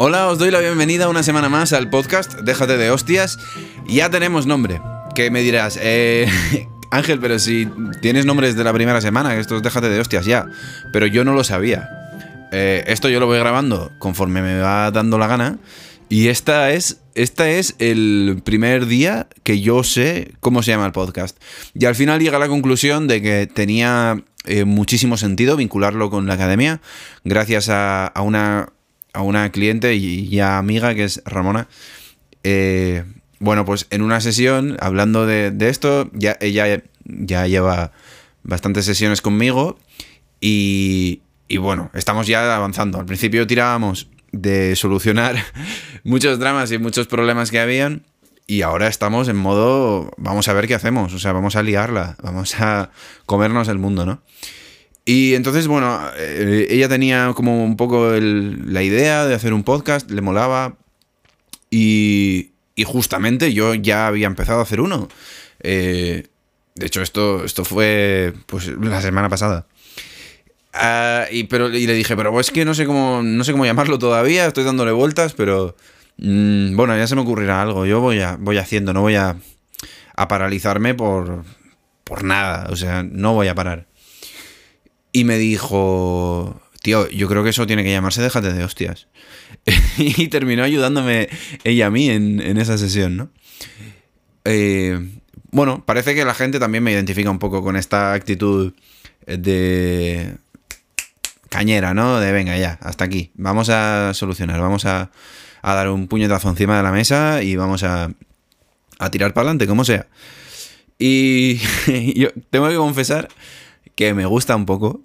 Hola, os doy la bienvenida una semana más al podcast Déjate de hostias. Ya tenemos nombre. Que me dirás, eh, Ángel, pero si tienes nombres de la primera semana, esto es Déjate de hostias ya. Pero yo no lo sabía. Eh, esto yo lo voy grabando conforme me va dando la gana. Y esta es, esta es el primer día que yo sé cómo se llama el podcast. Y al final llega a la conclusión de que tenía eh, muchísimo sentido vincularlo con la academia, gracias a, una, a una cliente y, ya amiga que es Ramona. Eh, bueno, pues en una sesión, hablando de, esto, ya, ella ya lleva bastantes sesiones conmigo y, y bueno, estamos ya avanzando. Al principio tirábamos de solucionar muchos dramas y muchos problemas que habían. Y ahora estamos en modo, vamos a ver qué hacemos, o sea, vamos a liarla, vamos a comernos el mundo, ¿no? Y entonces, bueno, eh, ella tenía como un poco la idea de hacer un podcast, le molaba, y, justamente yo ya había empezado a hacer uno. Eh, de hecho, esto, esto fue pues la semana pasada. Ah, y, pero, y le dije, pero es que no sé cómo, no sé cómo llamarlo todavía, estoy dándole vueltas, pero mm, bueno, ya se me ocurrirá algo. Yo voy, a, voy haciendo, no voy a, a paralizarme por, por nada, o sea, no voy a parar. Y me dijo, tío, yo creo que eso tiene que llamarse Déjate de hostias. y terminó ayudándome ella a mí en, en esa sesión, ¿no? Eh, bueno, parece que la gente también me identifica un poco con esta actitud de cañera, ¿no? De venga, ya, hasta aquí. Vamos a solucionar, vamos a, dar un puñetazo encima de la mesa y vamos a, a tirar para adelante, como sea. Y yo tengo que confesar que me gusta un poco.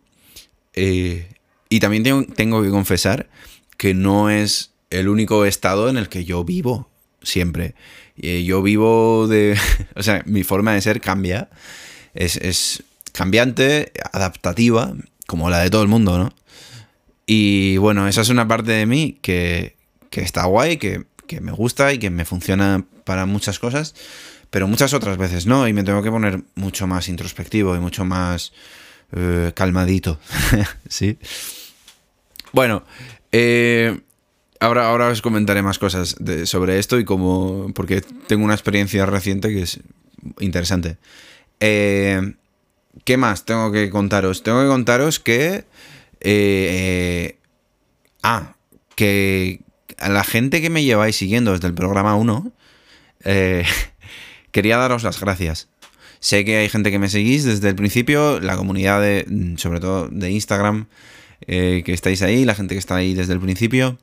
Eh, y también tengo, tengo, que confesar que no es el único estado en el que yo vivo siempre. Eh, yo vivo de... o sea, mi forma de ser cambia. Es, es cambiante, adaptativa como la de todo el mundo, ¿no? Y bueno, esa es una parte de mí que, está guay, que, me gusta y que me funciona para muchas cosas, pero muchas otras veces no, y me tengo que poner mucho más introspectivo y mucho más eh, calmadito, ¿sí? Bueno, eh, ahora, ahora os comentaré más cosas sobre esto y cómo, porque tengo una experiencia reciente que es interesante. Eh, ¿Qué más tengo que contaros? Tengo que contaros que... Ah, que a la gente que me lleváis siguiendo desde el programa 1, eh, quería daros las gracias. Sé que hay gente que me seguís desde el principio, la comunidad de, sobre todo de Instagram, eh, que estáis ahí, la gente que está ahí desde el principio.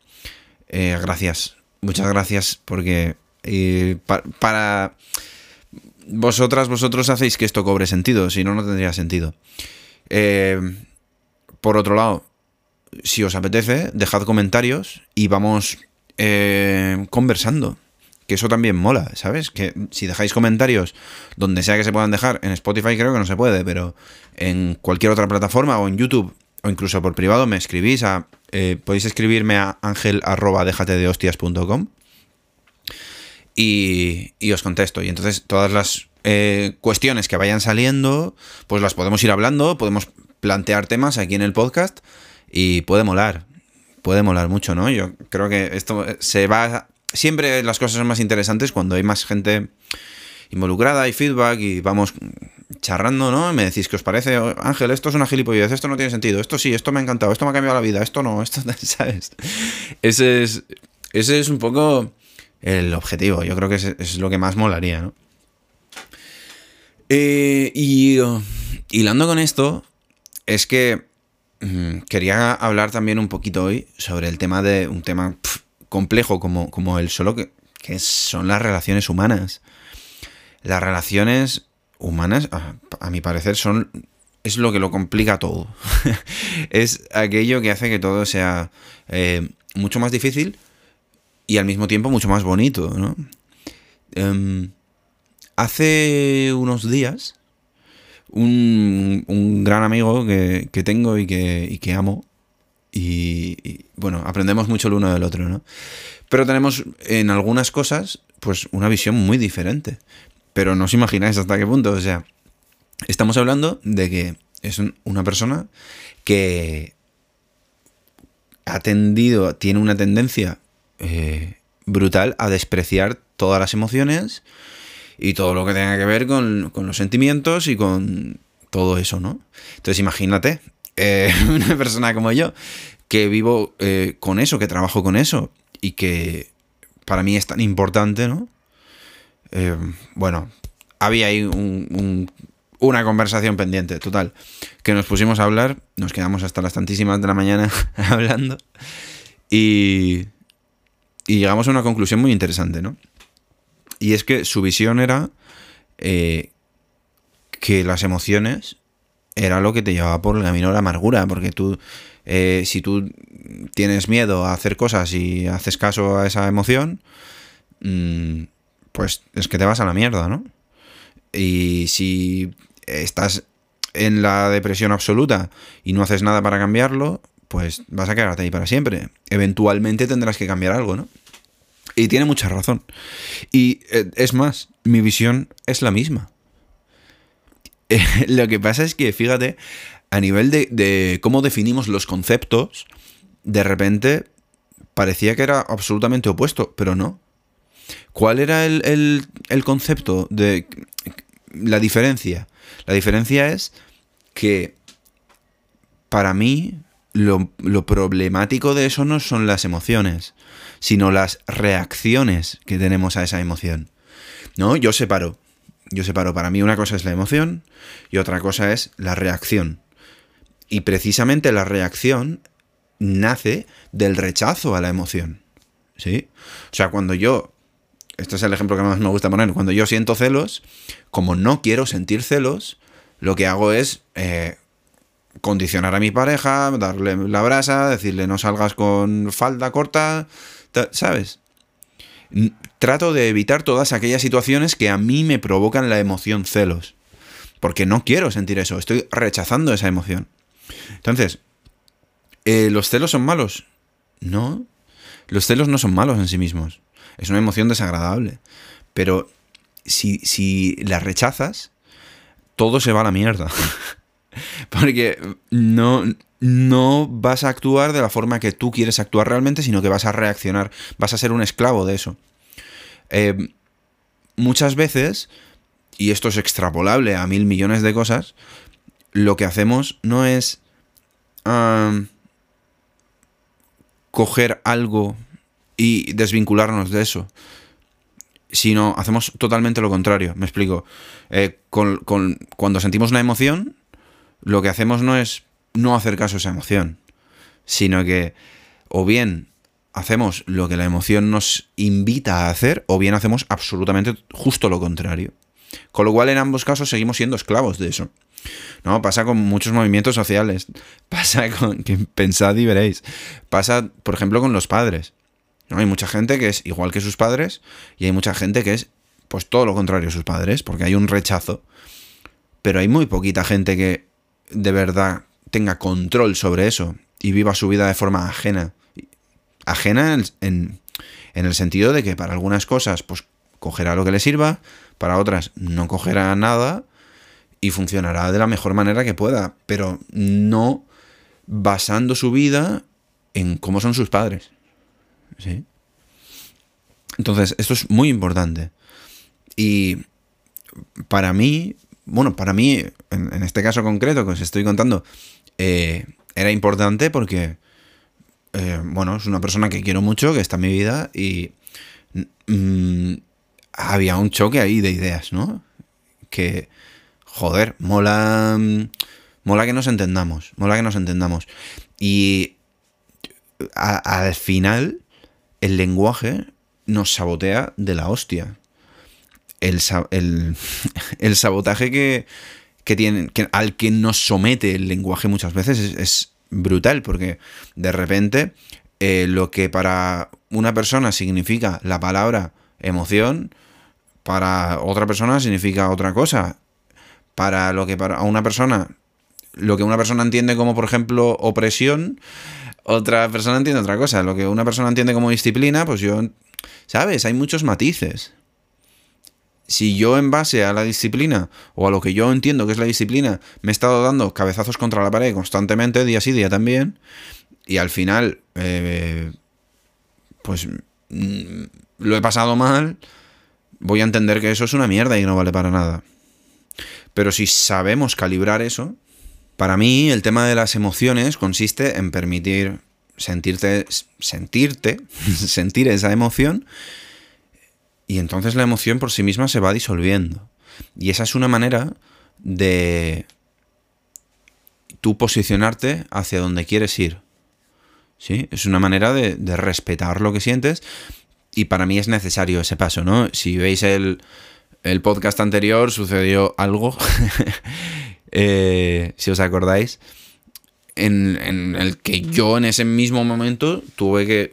gracias, muchas gracias porque para vosotras, vosotros hacéis que esto cobre sentido, si no, no tendría sentido. Eh, por otro lado, si os apetece, dejad comentarios y vamos eh, conversando. Que eso también mola, ¿sabes? Que si dejáis comentarios donde sea que se puedan dejar, en Spotify creo que no se puede, pero en cualquier otra plataforma o en YouTube o incluso por privado me escribís a... Eh, podéis escribirme a ángel arroba y, os contesto. Y entonces todas las eh, cuestiones que vayan saliendo, pues las podemos ir hablando, podemos plantear temas aquí en el podcast y puede molar, puede molar mucho, ¿no? Yo creo que esto se va... Siempre las cosas son más interesantes cuando hay más gente involucrada y feedback y vamos charrando, ¿no? Me decís qué os parece, Ángel, esto es una gilipollez, esto no tiene sentido, esto sí, esto me ha encantado, esto me ha cambiado la vida, esto no, esto, ¿sabes? Ese es, ese es un poco el objetivo. Yo creo que es, lo que más molaría, ¿no? Eh, y uh, hilando con esto, es que mm, quería hablar también un poquito hoy sobre el tema de un tema complejo como, como el solo que, que, son las relaciones humanas. Las relaciones humanas, a, mi parecer, son es lo que lo complica todo. es aquello que hace que todo sea eh, mucho más difícil y al mismo tiempo mucho más bonito, ¿no? Em, hace unos días, un, gran amigo que, tengo y que, amo, y, bueno, aprendemos mucho el uno del otro, ¿no? Pero tenemos en algunas cosas, pues, una visión muy diferente. Pero no os imagináis hasta qué punto, o sea, estamos hablando de que es una persona que ha tendido, tiene una tendencia eh, brutal a despreciar todas las emociones y todo lo que tenga que ver con, los sentimientos y con todo eso, ¿no? Entonces imagínate, eh, una persona como yo, que vivo eh, con eso, que trabajo con eso y que para mí es tan importante, ¿no? bueno, había ahí una conversación pendiente, total, que nos pusimos a hablar, nos quedamos hasta las tantísimas de la mañana hablando y, y llegamos a una conclusión muy interesante, ¿no? Y es que su visión era eh, que las emociones era lo que te llevaba por el camino de la amargura, porque tú, eh, si tú tienes miedo a hacer cosas y haces caso a esa emoción, mm, pues es que te vas a la mierda, ¿no? Y si estás en la depresión absoluta y no haces nada para cambiarlo, pues vas a quedarte ahí para siempre. Eventualmente tendrás que cambiar algo, ¿no? Y tiene mucha razón. Y eh, es más, mi visión es la misma. lo que pasa es que, fíjate, a nivel de, cómo definimos los conceptos, de repente parecía que era absolutamente opuesto, pero no. ¿Cuál era el, el concepto de la diferencia? La diferencia es que para mí lo, problemático de eso no son las emociones, sino las reacciones que tenemos a esa emoción. ¿No? Yo separo. Yo separo. Para mí una cosa es la emoción y otra cosa es la reacción. Y precisamente la reacción nace del rechazo a la emoción. ¿Sí? O sea, cuando yo. Este es el ejemplo que más me gusta poner. Cuando yo siento celos, como no quiero sentir celos, lo que hago es eh, condicionar a mi pareja, darle la brasa, decirle no salgas con falda corta, ¿sabes? Trato de evitar todas aquellas situaciones que a mí me provocan la emoción celos. Porque no quiero sentir eso, estoy rechazando esa emoción. Entonces, eh, ¿los celos son malos? No, los celos no son malos en sí mismos. Es una emoción desagradable. Pero si, si la rechazas, todo se va a la mierda. Porque no, no vas a actuar de la forma que tú quieres actuar realmente, sino que vas a reaccionar, vas a ser un esclavo de eso. Eh, muchas veces, y esto es extrapolable a mil millones de cosas, lo que hacemos no es coger algo y desvincularnos de eso, sino hacemos totalmente lo contrario. Me explico. Eh, cuando sentimos una emoción, lo que hacemos no es no hacer caso a esa emoción, sino que o bien hacemos lo que la emoción nos invita a hacer, o bien hacemos absolutamente justo lo contrario. Con lo cual en ambos casos seguimos siendo esclavos de eso. ¿No? Pasa con muchos movimientos sociales. Pasa con. Pensad y veréis. Pasa, por ejemplo, con los padres. ¿no? Hay mucha gente que es igual que sus padres. Y hay mucha gente que es pues todo lo contrario a sus padres. Porque hay un rechazo. Pero hay muy poquita gente que de verdad tenga control sobre eso y viva su vida de forma ajena. Ajena en, el sentido de que para algunas cosas pues cogerá lo que le sirva, para otras no cogerá nada y funcionará de la mejor manera que pueda, pero no basando su vida en cómo son sus padres. ¿Sí? Entonces, esto es muy importante. Y para mí, bueno, para mí, en, este caso concreto que os estoy contando, eh, era importante porque, eh, bueno, es una persona que quiero mucho, que está en mi vida y mm, había un choque ahí de ideas, ¿no? Que, joder, mola, mola que nos entendamos, mola que nos entendamos. Y al final, el lenguaje nos sabotea de la hostia el, el, sabotaje que, que tienen, que, al que nos somete el lenguaje muchas veces es, brutal, porque de repente eh, lo que para una persona significa la palabra emoción, para otra persona significa otra cosa. Para lo que para una persona, lo que una persona entiende como, por ejemplo, opresión, otra persona entiende otra cosa. Lo que una persona entiende como disciplina, pues yo, ¿sabes? Hay muchos matices si yo en base a la disciplina o a lo que yo entiendo que es la disciplina me he estado dando cabezazos contra la pared constantemente, día sí, día también, y al final, eh, pues mm, lo he pasado mal, voy a entender que eso es una mierda y no vale para nada. Pero si sabemos calibrar eso, para mí el tema de las emociones consiste en permitir sentirte, sentirte, sentir esa emoción y entonces la emoción por sí misma se va disolviendo. Y esa es una manera de tú posicionarte hacia donde quieres ir. ¿Sí? Es una manera de, respetar lo que sientes y para mí es necesario ese paso, ¿no? Si veis el, podcast anterior sucedió algo, eh, si os acordáis, en, el que yo en ese mismo momento tuve que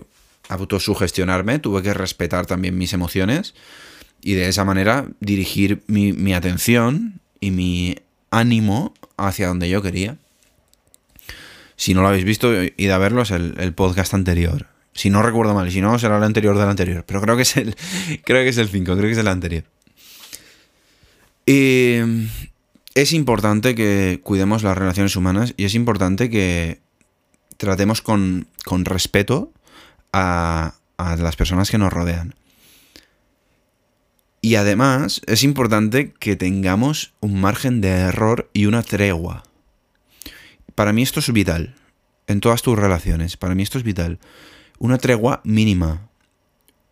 autosugestionarme, tuve que respetar también mis emociones y de esa manera dirigir mi, atención y mi ánimo hacia donde yo quería. Si no lo habéis visto, id a verlo, es el, podcast anterior. Si no recuerdo mal, si no, será el anterior del anterior. Pero creo que es el, creo que es el 5, creo que es el anterior. Y es importante que cuidemos las relaciones humanas y es importante que tratemos con, con respeto a, las personas que nos rodean. Y además es importante que tengamos un margen de error y una tregua. Para mí esto es vital. En todas tus relaciones. Para mí esto es vital. Una tregua mínima.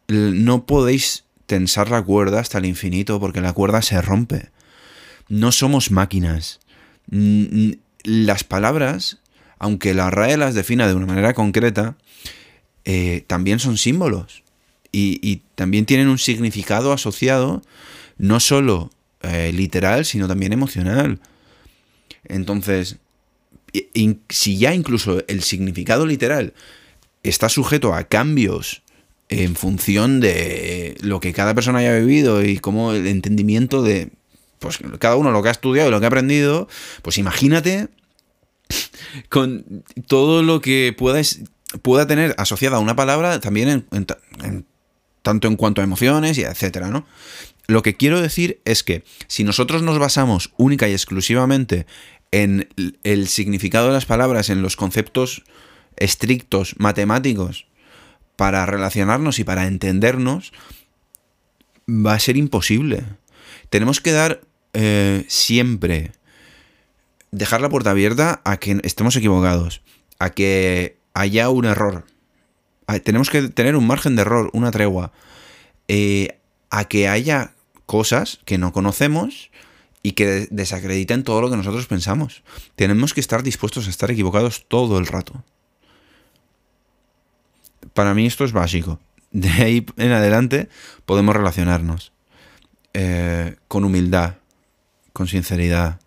No podéis tensar la cuerda hasta el infinito porque la cuerda se rompe. No somos máquinas. Las palabras, aunque la RAE las defina de una manera concreta, eh, también son símbolos. Y, también tienen un significado asociado, no solo eh, literal, sino también emocional. Entonces, si ya incluso el significado literal está sujeto a cambios en función de lo que cada persona haya vivido y como el entendimiento de pues cada uno lo que ha estudiado y lo que ha aprendido, pues imagínate con todo lo que puedas, pueda tener asociada una palabra también tanto en cuanto a emociones y etcétera, ¿no? Lo que quiero decir es que si nosotros nos basamos única y exclusivamente en el significado de las palabras, en los conceptos estrictos, matemáticos, para relacionarnos y para entendernos, va a ser imposible. Tenemos que dar eh, siempre, dejar la puerta abierta a que estemos equivocados, a que haya un error. tenemos que tener un margen de error, una tregua, eh, a que haya cosas que no conocemos y que desacrediten todo lo que nosotros pensamos. Tenemos que estar dispuestos a estar equivocados todo el rato. Para mí esto es básico. De ahí en adelante podemos relacionarnos eh, con humildad, con sinceridad,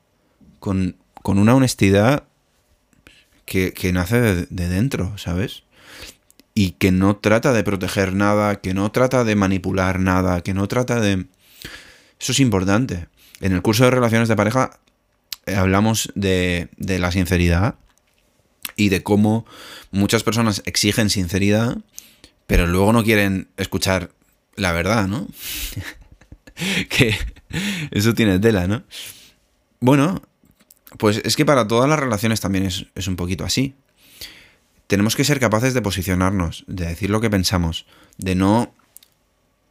con, una honestidad que, nace de, de dentro, ¿sabes? Y que no trata de proteger nada, que no trata de manipular nada, que no trata de... Eso es importante en el curso de relaciones de pareja eh, hablamos de, la sinceridad y de cómo muchas personas exigen sinceridad, pero luego no quieren escuchar la verdad, ¿no? que eso tiene tela, ¿no? Bueno, pues es que para todas las relaciones también es, es, un poquito así. Tenemos que ser capaces de posicionarnos, de decir lo que pensamos, de no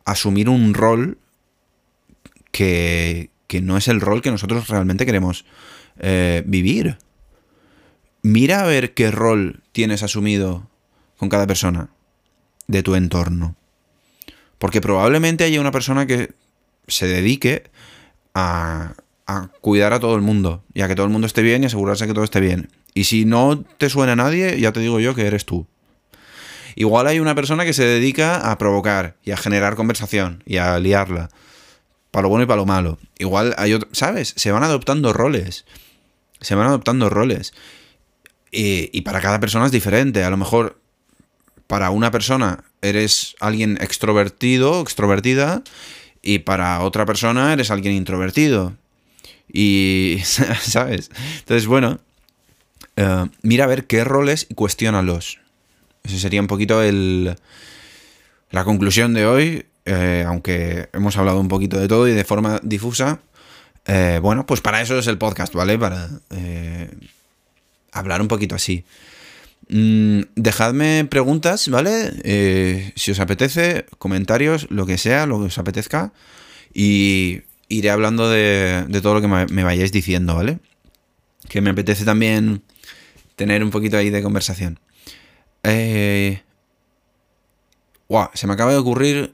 asumir un rol que, que no es el rol que nosotros realmente queremos eh, vivir. Mira a ver qué rol tienes asumido con cada persona de tu entorno. Porque probablemente haya una persona que se dedique a, a, cuidar a todo el mundo y a que todo el mundo esté bien y asegurarse que todo esté bien. Y si no te suena a nadie, ya te digo yo que eres tú. Igual hay una persona que se dedica a provocar y a generar conversación y a liarla para lo bueno y para lo malo. Igual hay otro, ¿sabes? Se van adoptando roles. Se van adoptando roles. Y, para cada persona es diferente. A lo mejor para una persona eres alguien extrovertido, extrovertida, y para otra persona eres alguien introvertido. Y, ¿sabes? Entonces, bueno, eh, mira a ver qué roles y cuestiónalos. Ese sería un poquito el, la conclusión de hoy. Eh, aunque hemos hablado un poquito de todo y de forma difusa, eh, bueno, pues para eso es el podcast, ¿vale? Para hablar un poquito así. Mm, dejadme preguntas, ¿vale? Si os apetece, comentarios, lo que sea, lo que os apetezca. Y iré hablando de, todo lo que me, vayáis diciendo, ¿vale? Que me apetece también tener un poquito ahí de conversación. Eh, se me acaba de ocurrir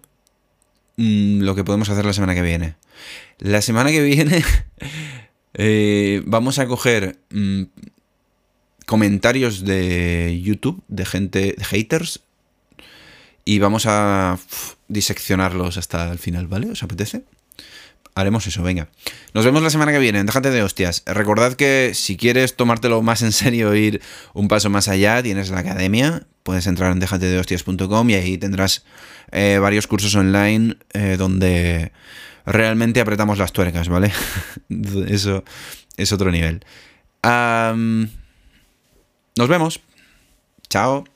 mm, lo que podemos hacer la semana que viene. La semana que viene eh, vamos a coger mm, comentarios de YouTube de gente, de haters, y vamos a diseccionarlos hasta el final, ¿vale? ¿Os apetece? Haremos eso, venga. Nos vemos la semana que viene, déjate de hostias. Recordad que si quieres tomártelo más en serio, ir un paso más allá, tienes la academia, puedes entrar en déjatedehostias.com y ahí tendrás eh, varios cursos online eh, donde realmente apretamos las tuercas, ¿vale? eso es otro nivel. nos vemos. Chao.